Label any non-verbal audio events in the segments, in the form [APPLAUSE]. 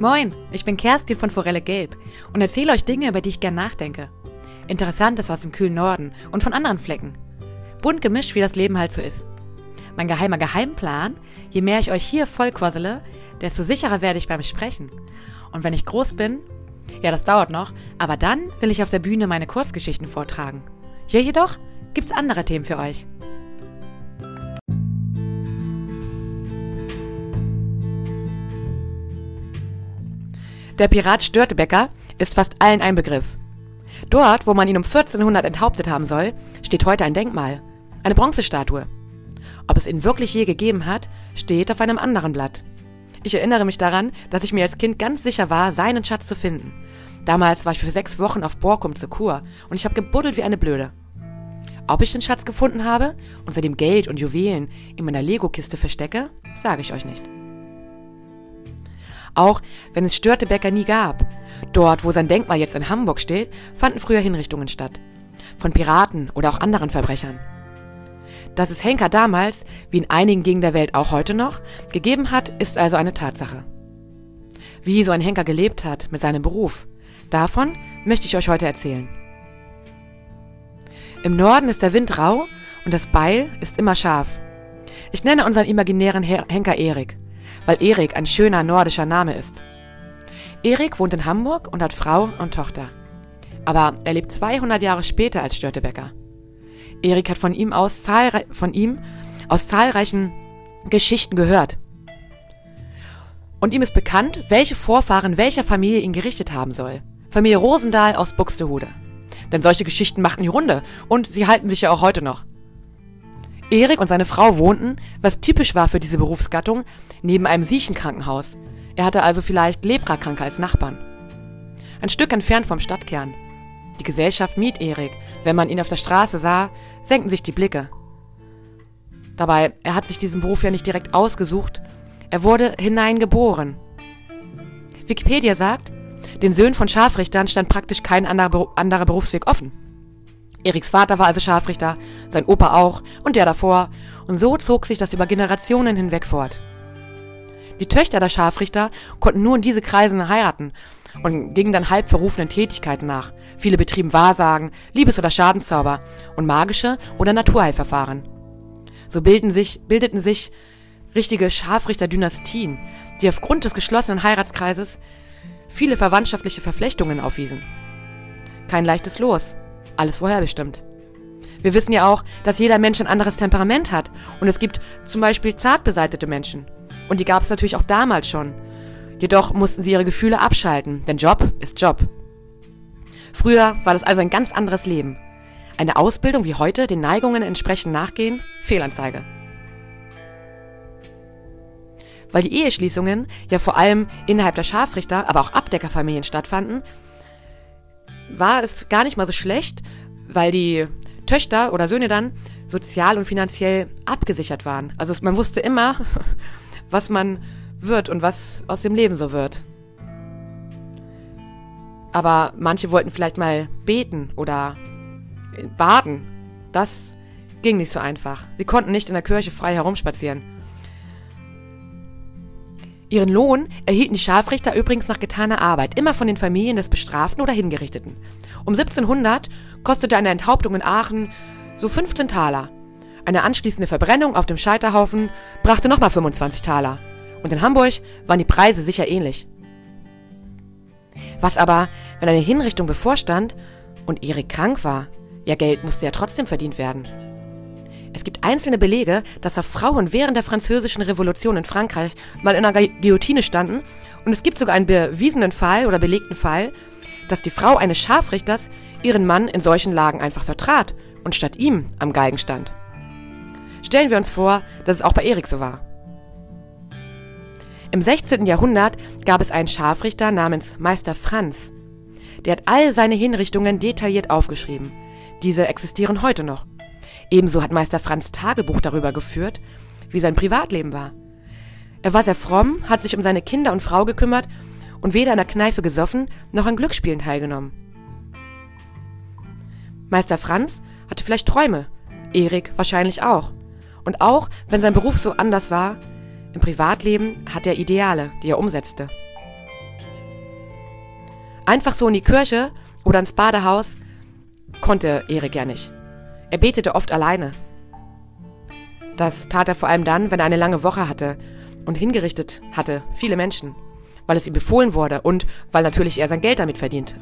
Moin, ich bin Kerstin von Forelle Gelb und erzähle euch Dinge, über die ich gern nachdenke. Interessantes aus dem kühlen Norden und von anderen Flecken. Bunt gemischt, wie das Leben halt so ist. Mein geheimer Geheimplan, je mehr ich euch hier vollquassele, desto sicherer werde ich beim Sprechen. Und wenn ich groß bin, ja, das dauert noch, aber dann will ich auf der Bühne meine Kurzgeschichten vortragen. Hier jedoch gibt's andere Themen für euch. Der Pirat Störtebecker ist fast allen ein Begriff. Dort, wo man ihn um 1400 enthauptet haben soll, steht heute ein Denkmal, eine Bronzestatue. Ob es ihn wirklich je gegeben hat, steht auf einem anderen Blatt. Ich erinnere mich daran, dass ich mir als Kind ganz sicher war, seinen Schatz zu finden. Damals war ich für sechs Wochen auf Borkum zur Kur und ich habe gebuddelt wie eine Blöde. Ob ich den Schatz gefunden habe und seitdem Geld und Juwelen in meiner Lego-Kiste verstecke, sage ich euch nicht. Auch wenn es Störtebecker nie gab. Dort, wo sein Denkmal jetzt in Hamburg steht, fanden früher Hinrichtungen statt. Von Piraten oder auch anderen Verbrechern. Dass es Henker damals, wie in einigen Gegenden der Welt auch heute noch, gegeben hat, ist also eine Tatsache. Wie so ein Henker gelebt hat mit seinem Beruf, davon möchte ich euch heute erzählen. Im Norden ist der Wind rau und das Beil ist immer scharf. Ich nenne unseren imaginären Henker Erik weil Erik ein schöner nordischer Name ist. Erik wohnt in Hamburg und hat Frau und Tochter. Aber er lebt 200 Jahre später als Störtebecker. Erik hat von ihm aus, von ihm aus zahlreichen Geschichten gehört. Und ihm ist bekannt, welche Vorfahren welcher Familie ihn gerichtet haben soll. Familie Rosendahl aus Buxtehude. Denn solche Geschichten machten die Runde und sie halten sich ja auch heute noch. Erik und seine Frau wohnten, was typisch war für diese Berufsgattung, neben einem Siechenkrankenhaus. Er hatte also vielleicht Leprakranke als Nachbarn. Ein Stück entfernt vom Stadtkern. Die Gesellschaft mied Erik. Wenn man ihn auf der Straße sah, senkten sich die Blicke. Dabei, er hat sich diesen Beruf ja nicht direkt ausgesucht. Er wurde hineingeboren. Wikipedia sagt, den Söhnen von Scharfrichtern stand praktisch kein anderer Berufsweg offen. Eriks Vater war also Scharfrichter, sein Opa auch und der davor, und so zog sich das über Generationen hinweg fort. Die Töchter der Scharfrichter konnten nur in diese Kreise heiraten und gingen dann halb verrufenen Tätigkeiten nach. Viele betrieben Wahrsagen, Liebes- oder Schadenszauber und magische oder Naturheilverfahren. So bilden sich, bildeten sich richtige Scharfrichter-Dynastien, die aufgrund des geschlossenen Heiratskreises viele verwandtschaftliche Verflechtungen aufwiesen. Kein leichtes Los, alles vorherbestimmt. Wir wissen ja auch, dass jeder Mensch ein anderes Temperament hat und es gibt zum Beispiel zart beseitete Menschen. Und die gab es natürlich auch damals schon. Jedoch mussten sie ihre Gefühle abschalten, denn Job ist Job. Früher war das also ein ganz anderes Leben. Eine Ausbildung wie heute den Neigungen entsprechend nachgehen? Fehlanzeige. Weil die Eheschließungen ja vor allem innerhalb der Scharfrichter, aber auch Abdeckerfamilien stattfanden, war es gar nicht mal so schlecht, weil die Töchter oder Söhne dann sozial und finanziell abgesichert waren. Also man wusste immer, [LAUGHS] was man wird und was aus dem Leben so wird. Aber manche wollten vielleicht mal beten oder baden. Das ging nicht so einfach. Sie konnten nicht in der Kirche frei herumspazieren. Ihren Lohn erhielten die Scharfrichter übrigens nach getaner Arbeit, immer von den Familien des Bestraften oder Hingerichteten. Um 1700 kostete eine Enthauptung in Aachen so 15 Taler. Eine anschließende Verbrennung auf dem Scheiterhaufen brachte nochmal 25 Taler. Und in Hamburg waren die Preise sicher ähnlich. Was aber, wenn eine Hinrichtung bevorstand und Erik krank war? Ja, Geld musste ja trotzdem verdient werden. Es gibt einzelne Belege, dass da Frauen während der französischen Revolution in Frankreich mal in einer Guillotine standen und es gibt sogar einen bewiesenen Fall oder belegten Fall, dass die Frau eines Scharfrichters ihren Mann in solchen Lagen einfach vertrat und statt ihm am Galgen stand. Stellen wir uns vor, dass es auch bei Erik so war. Im 16. Jahrhundert gab es einen Scharfrichter namens Meister Franz. Der hat all seine Hinrichtungen detailliert aufgeschrieben. Diese existieren heute noch. Ebenso hat Meister Franz Tagebuch darüber geführt, wie sein Privatleben war. Er war sehr fromm, hat sich um seine Kinder und Frau gekümmert und weder in der Kneipe gesoffen noch an Glücksspielen teilgenommen. Meister Franz hatte vielleicht Träume, Erik wahrscheinlich auch. Und auch wenn sein Beruf so anders war, im Privatleben hat er Ideale, die er umsetzte. Einfach so in die Kirche oder ins Badehaus konnte Erik ja nicht. Er betete oft alleine. Das tat er vor allem dann, wenn er eine lange Woche hatte und hingerichtet hatte, viele Menschen, weil es ihm befohlen wurde und weil natürlich er sein Geld damit verdiente.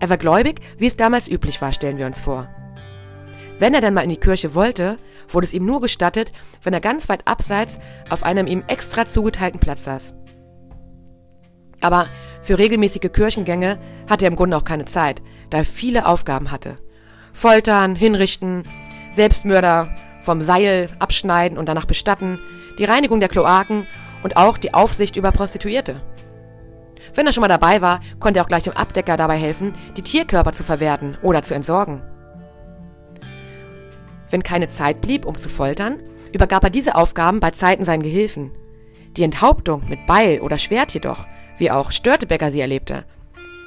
Er war gläubig, wie es damals üblich war, stellen wir uns vor. Wenn er dann mal in die Kirche wollte, wurde es ihm nur gestattet, wenn er ganz weit abseits auf einem ihm extra zugeteilten Platz saß. Aber für regelmäßige Kirchengänge hatte er im Grunde auch keine Zeit, da er viele Aufgaben hatte. Foltern, hinrichten, Selbstmörder vom Seil abschneiden und danach bestatten, die Reinigung der Kloaken und auch die Aufsicht über Prostituierte. Wenn er schon mal dabei war, konnte er auch gleich dem Abdecker dabei helfen, die Tierkörper zu verwerten oder zu entsorgen. Wenn keine Zeit blieb, um zu foltern, übergab er diese Aufgaben bei Zeiten seinen Gehilfen. Die Enthauptung mit Beil oder Schwert jedoch, wie auch Störtebecker sie erlebte,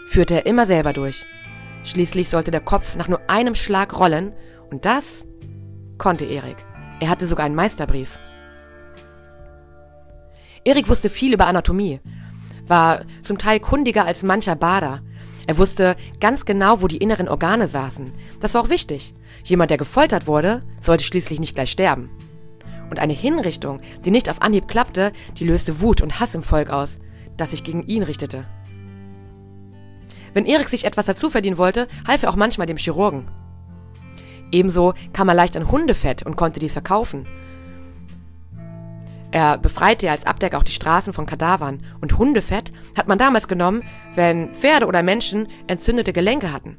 führte er immer selber durch. Schließlich sollte der Kopf nach nur einem Schlag rollen, und das konnte Erik. Er hatte sogar einen Meisterbrief. Erik wusste viel über Anatomie, war zum Teil kundiger als mancher Bader. Er wusste ganz genau, wo die inneren Organe saßen. Das war auch wichtig. Jemand, der gefoltert wurde, sollte schließlich nicht gleich sterben. Und eine Hinrichtung, die nicht auf Anhieb klappte, die löste Wut und Hass im Volk aus, das sich gegen ihn richtete. Wenn Erik sich etwas dazu verdienen wollte, half er auch manchmal dem Chirurgen. Ebenso kam er leicht an Hundefett und konnte dies verkaufen. Er befreite als Abdecker auch die Straßen von Kadavern und Hundefett hat man damals genommen, wenn Pferde oder Menschen entzündete Gelenke hatten.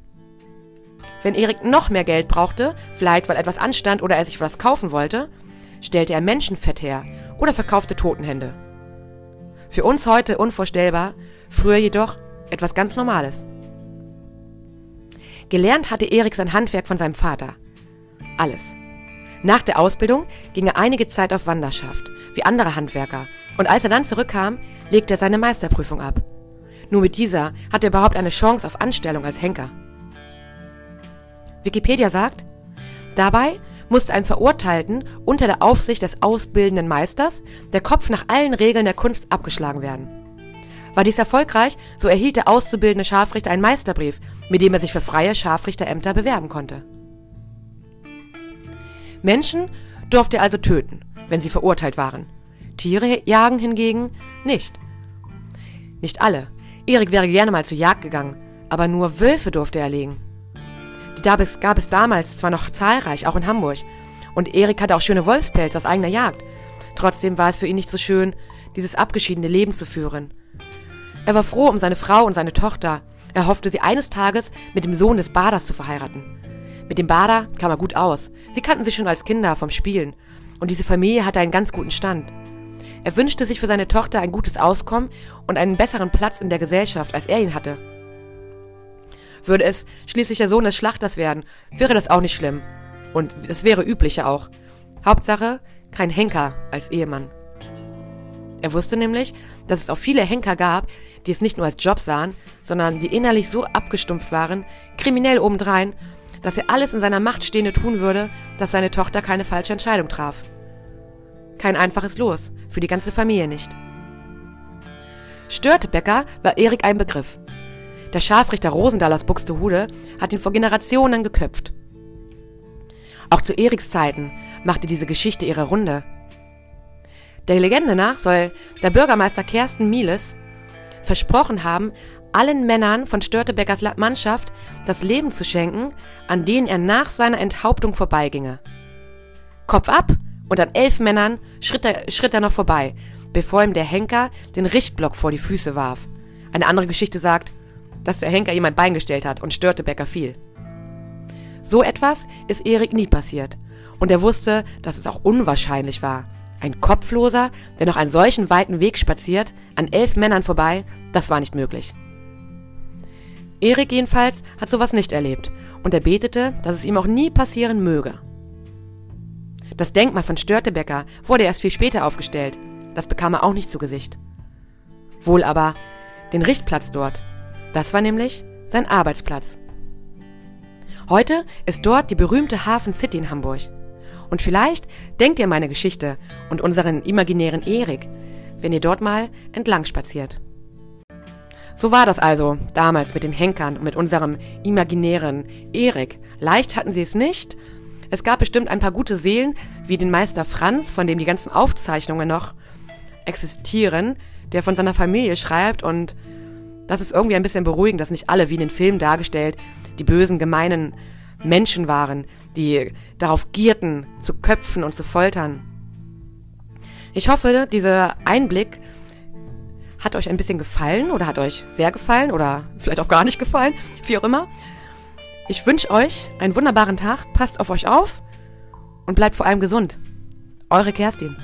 Wenn Erik noch mehr Geld brauchte, vielleicht weil etwas anstand oder er sich was kaufen wollte, stellte er Menschenfett her oder verkaufte Totenhände. Für uns heute unvorstellbar, früher jedoch etwas ganz Normales. Gelernt hatte Erik sein Handwerk von seinem Vater. Alles. Nach der Ausbildung ging er einige Zeit auf Wanderschaft, wie andere Handwerker, und als er dann zurückkam, legte er seine Meisterprüfung ab. Nur mit dieser hatte er überhaupt eine Chance auf Anstellung als Henker. Wikipedia sagt, dabei musste einem Verurteilten unter der Aufsicht des ausbildenden Meisters der Kopf nach allen Regeln der Kunst abgeschlagen werden. War dies erfolgreich, so erhielt der auszubildende Scharfrichter einen Meisterbrief, mit dem er sich für freie Scharfrichterämter bewerben konnte. Menschen durfte er also töten, wenn sie verurteilt waren. Tiere jagen hingegen nicht. Nicht alle. Erik wäre gerne mal zur Jagd gegangen, aber nur Wölfe durfte er legen. Die gab gab es damals zwar noch zahlreich, auch in Hamburg. Und Erik hatte auch schöne Wolfspelze aus eigener Jagd. Trotzdem war es für ihn nicht so schön, dieses abgeschiedene Leben zu führen. Er war froh um seine Frau und seine Tochter. Er hoffte, sie eines Tages mit dem Sohn des Baders zu verheiraten. Mit dem Bader kam er gut aus. Sie kannten sich schon als Kinder vom Spielen. Und diese Familie hatte einen ganz guten Stand. Er wünschte sich für seine Tochter ein gutes Auskommen und einen besseren Platz in der Gesellschaft, als er ihn hatte. Würde es schließlich der Sohn des Schlachters werden, wäre das auch nicht schlimm. Und es wäre üblicher auch. Hauptsache, kein Henker als Ehemann. Er wusste nämlich, dass es auch viele Henker gab, die es nicht nur als Job sahen, sondern die innerlich so abgestumpft waren, kriminell obendrein, dass er alles in seiner Macht Stehende tun würde, dass seine Tochter keine falsche Entscheidung traf. Kein einfaches Los, für die ganze Familie nicht. Störtebecker war Erik ein Begriff. Der Scharfrichter Rosendahl aus Buxtehude hat ihn vor Generationen geköpft. Auch zu Eriks Zeiten machte diese Geschichte ihre Runde. Der Legende nach soll der Bürgermeister Kersten Mieles versprochen haben, allen Männern von Störtebeckers Mannschaft das Leben zu schenken, an denen er nach seiner Enthauptung vorbeiginge. Kopf ab und an elf Männern schritt er, schritt er noch vorbei, bevor ihm der Henker den Richtblock vor die Füße warf. Eine andere Geschichte sagt, dass der Henker ihm ein Bein gestellt hat und Störtebecker fiel. So etwas ist Erik nie passiert. Und er wusste, dass es auch unwahrscheinlich war. Ein Kopfloser, der noch einen solchen weiten Weg spaziert, an elf Männern vorbei, das war nicht möglich. Erik jedenfalls hat sowas nicht erlebt und er betete, dass es ihm auch nie passieren möge. Das Denkmal von Störtebecker wurde erst viel später aufgestellt. Das bekam er auch nicht zu Gesicht. Wohl aber den Richtplatz dort. Das war nämlich sein Arbeitsplatz. Heute ist dort die berühmte Hafen City in Hamburg. Und vielleicht denkt ihr meine Geschichte und unseren imaginären Erik, wenn ihr dort mal entlang spaziert. So war das also damals mit den Henkern und mit unserem imaginären Erik. Leicht hatten sie es nicht. Es gab bestimmt ein paar gute Seelen, wie den Meister Franz, von dem die ganzen Aufzeichnungen noch existieren, der von seiner Familie schreibt und das ist irgendwie ein bisschen beruhigend, dass nicht alle, wie in den Filmen dargestellt, die bösen, gemeinen Menschen waren, die darauf gierten, zu köpfen und zu foltern. Ich hoffe, dieser Einblick hat euch ein bisschen gefallen oder hat euch sehr gefallen oder vielleicht auch gar nicht gefallen, wie auch immer. Ich wünsche euch einen wunderbaren Tag, passt auf euch auf und bleibt vor allem gesund. Eure Kerstin.